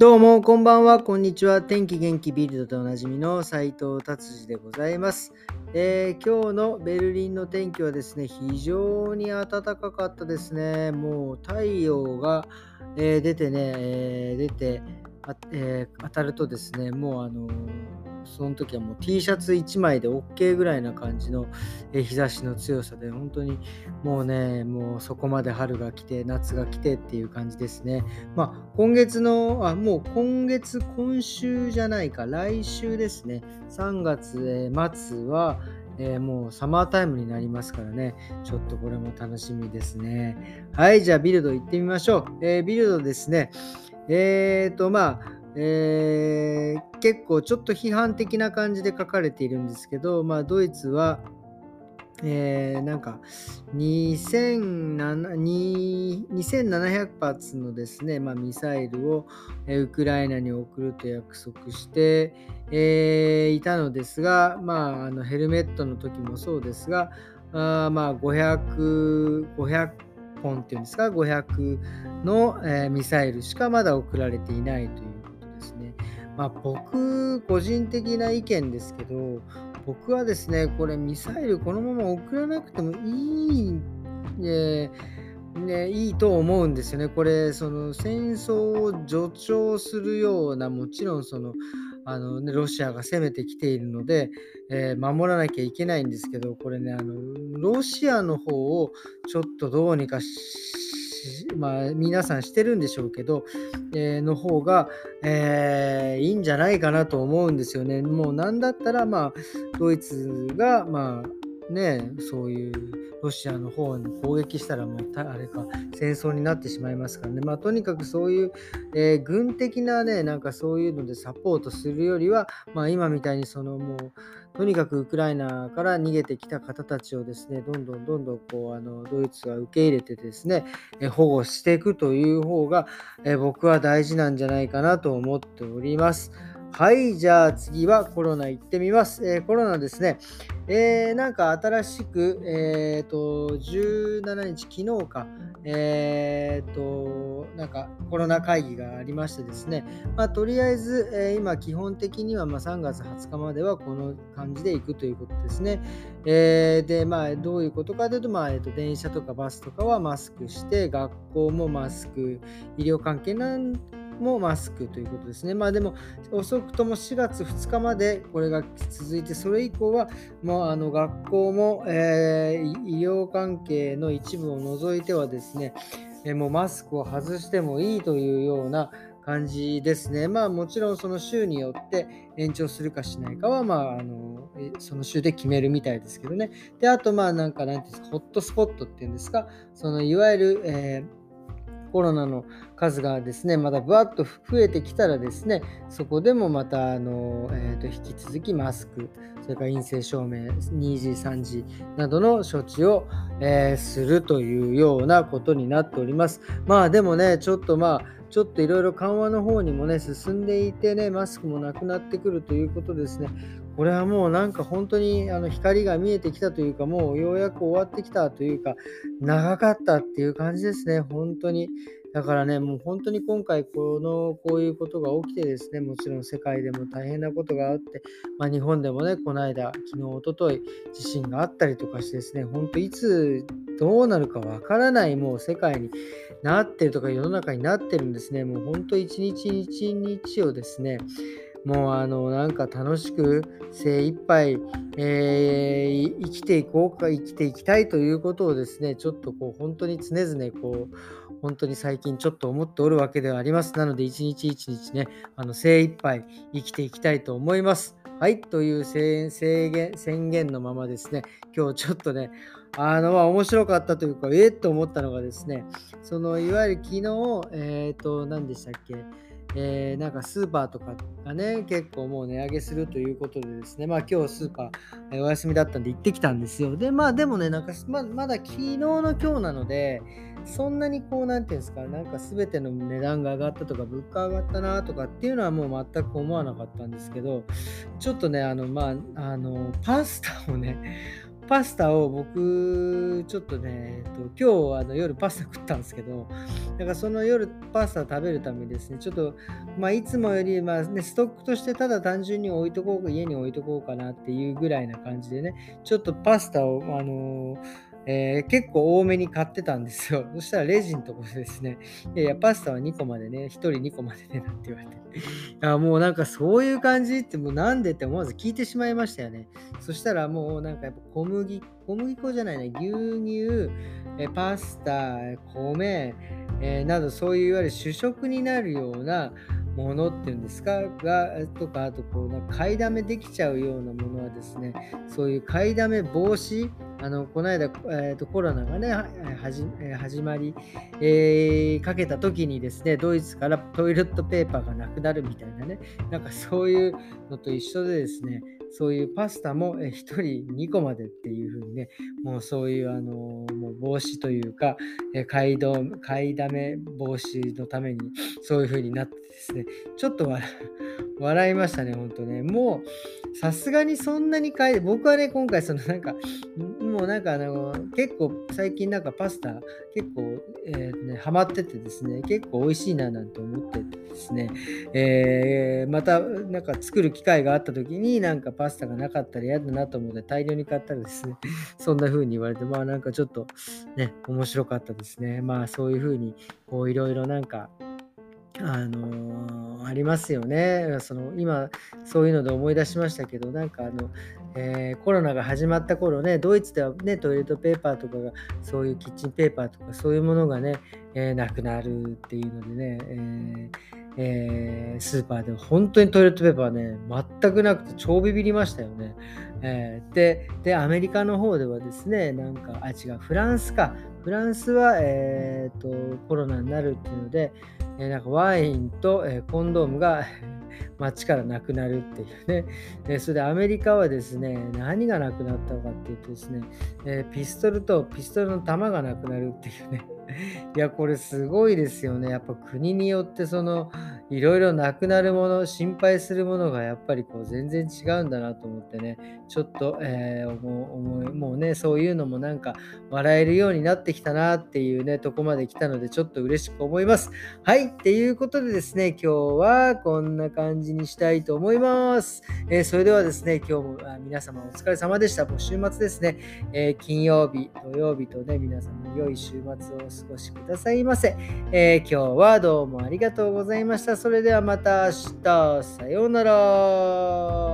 どうも、こんばんは、こんにちは。天気元気ビルドでおなじみの斉藤達治でございます、えー、今日のベルリンの天気はですね、非常に暖かかったですね。もう太陽が、えー、出てね、えー、出て、え当たるとですね、もうあのその時はもう T シャツ1枚で OK ぐらいな感じの日差しの強さで、本当にもうね、もうそこまで春が来て、夏が来てっていう感じですね。まあ、今月の、あ、もう今月、今週じゃないか、来週ですね、3月末は、えー、もうサマータイムになりますからね、ちょっとこれも楽しみですね。はい、じゃあビルド行ってみましょう。えー、ビルドですね、え、ー、と、まあ、えー、結構ちょっと批判的な感じで書かれているんですけど、まあ、ドイツは、えー、なんか2700発のですね、まあ、ミサイルをウクライナに送ると約束して、えー、いたのですが、まあ、あのヘルメットの時もそうですが、あまあ500、500本っていうんですか、500の、えー、ミサイルしかまだ送られていないということですね。まあ、僕、個人的な意見ですけど、僕はですね、これミサイルこのまま送らなくてもいい、ねね、いいと思うんですよね。これ、その戦争を助長するような、もちろんその、あのね、ロシアが攻めてきているので、えー、守らなきゃいけないんですけど、これね、あのロシアの方をちょっとどうにかまあ、皆さんしてるんでしょうけど、えー、の方が、えー、いいんじゃないかなと思うんですよね。もうなんだったら、まあ、ドイツが、まあ、ね、そういうロシアの方に攻撃したらもうあれか戦争になってしまいますからね、まあ、とにかくそういう、えー、軍的なねなんかそういうのでサポートするよりは、まあ、今みたいにそのもうとにかくウクライナから逃げてきた方たちをですね、どんどんどんどんこうあのドイツが受け入れてですね、え保護していくという方が、え僕は大事なんじゃないかなと思っております。はい、じゃあ次はコロナ行ってみます。えー、コロナですね、えー、なんか新しく、え、ー、と、17日、昨日か、えっ、と、なんかコロナ会議がありましてですね、まあ、とりあえず、え今基本的にはま3月20日まではこの感じで行くということですね。えで、まあ、どういうことかというと、まあ、えー、と電車とかバスとかはマスクして、学校もマスク、医療関係なんもマスクということですね。まあでも遅くとも4月2日までこれが続いて、それ以降はもうあの学校も、えー、医療関係の一部を除いてはですね、え、もうマスクを外してもいいというような感じですね。まあもちろんその週によって延長するかしないかは、まあ、あのその週で決めるみたいですけどね。で、あとまあなんかなんていうんですか、ホットスポットっていうんですか、そのいわゆる、えーコロナの数がですね、またぶわっと増えてきたらですね、そこでもまたあの、えー、と引き続きマスク、それから陰性証明、2次、3次などの処置を、えー、するというようなことになっております。まあでもね、ちょっとまあ、ちょっといろいろ緩和の方にもね、進んでいてね、マスクもなくなってくるということですね。これはもうなんか本当にあの光が見えてきたというか、もうようやく終わってきたというか、長かったっていう感じですね、本当に。だからね、もう本当に今回この、こういうことが起きてですね、もちろん世界でも大変なことがあって、まあ、日本でもね、この間、昨日、おととい、地震があったりとかしてですね、本当いつどうなるかわからないもう世界になってるとか世の中になってるんですね。もう本当一日一日をですね、もうあのなんか楽しく精一杯、えー、生きていこうか生きていきたいということをですねちょっとこう本当に常々こう本当に最近ちょっと思っておるわけではあります。なので一日一日ねあの精一杯生きていきたいと思います。はいという制限宣言のままですね今日ちょっとねあのまあ面白かったというかえっと思ったのがですねそのいわゆる昨日えっ、ー、と何でしたっけ？えー、なんかスーパーとかがね、結構もう値上げするということでですね、まあ今日スーパー、お休みだったんで行ってきたんですよ。で、まあでもね、なんかままだ昨日の今日なので、そんなにこう、なんていうんですか、なんか全ての値段が上がったとか、物価上がったなとかっていうのはもう全く思わなかったんですけど、ちょっとね、あの、まあ、あの、パスタをね、パスタを僕、ちょっとね、えっと、今日あの夜パスタ食ったんですけど、だからその夜パスタ食べるためにですね、ちょっと、まあ、いつもより、まあね、ストックとしてただ単純に置いとこうか、家に置いとこうかなっていうぐらいな感じでね、ちょっとパスタを、あのーえー、結構多めに買ってたんですよ。そしたらレジのところでですね、いやいや、パスタは2個までね、1人2個までね、なんて言われて。あもうなんかそういう感じってもうなんでって思わず聞いてしまいましたよね。そしたらもうなんかやっぱ小麦、小麦粉じゃないね、牛乳、えパスタ、米、えー、などそういういわゆる主食になるようなものっていうんですか？がとかあとこう買いだめできちゃうようなものはですねそういう買いだめ防止あのこの間、えーと、コロナがね始始まり、えー、かけた時にですねドイツからトイレットペーパーがなくなるみたいなねなんかそういうのと一緒でですねそういうパスタも1人2個までっていう風にね、もうそういうあのもう防止というか、買い買いだめ防止のためにそういう風になってですね、ちょっと 笑いましたね、ほんとね。もうさすがにそんなに買い、僕はね、今回そのなんか、もうなんかあの結構最近なんかパスタ結構、えーね、ハマっててですね、結構美味しいななんて思っててですね、えー、またなんか作る機会があった時になんかパスタがなかったら嫌だなと思って大量に買ったらですね、そんな風に言われて、まあなんかちょっとね、面白かったですね。まあそういう風にこういろいろなんかあのー、ありますよね。その今そういうので思い出しましたけどなんかあの、えー、コロナが始まった頃ねドイツではねトイレットペーパーとかがそういうキッチンペーパーとかそういうものがね、えー、なくなるっていうのでね、ええー、スーパーで本当にトイレットペーパーね全くなくて超ビビりましたよね。えー、ででアメリカの方ではですねなんかあ違うフランスかフランスは、えーと、コロナになるっていうので、えー、なんかワインと、えー、コンドームが 街からなくなるっていうね、えそれでアメリカはですね何がなくなったのかっていうとですね、えピストルとピストルの弾がなくなるっていうね。いやこれすごいですよね。やっぱ国によってそのいろいろなくなるもの心配するものがやっぱりこう全然違うんだなと思ってね。ちょっと、えー、思いもうねそういうのもなんか笑えるようになってきたなっていうねとこまで来たのでちょっと嬉しく思います。はいっていうことでですね今日はこんな感じにしたいと思います、えー、それではですね今日も皆様お疲れ様でした。もう週末ですね、えー、金曜日土曜日とね皆様良い週末をお過ごしくださいませ、え今日はどうもありがとうございました。それではまた明日。さようなら。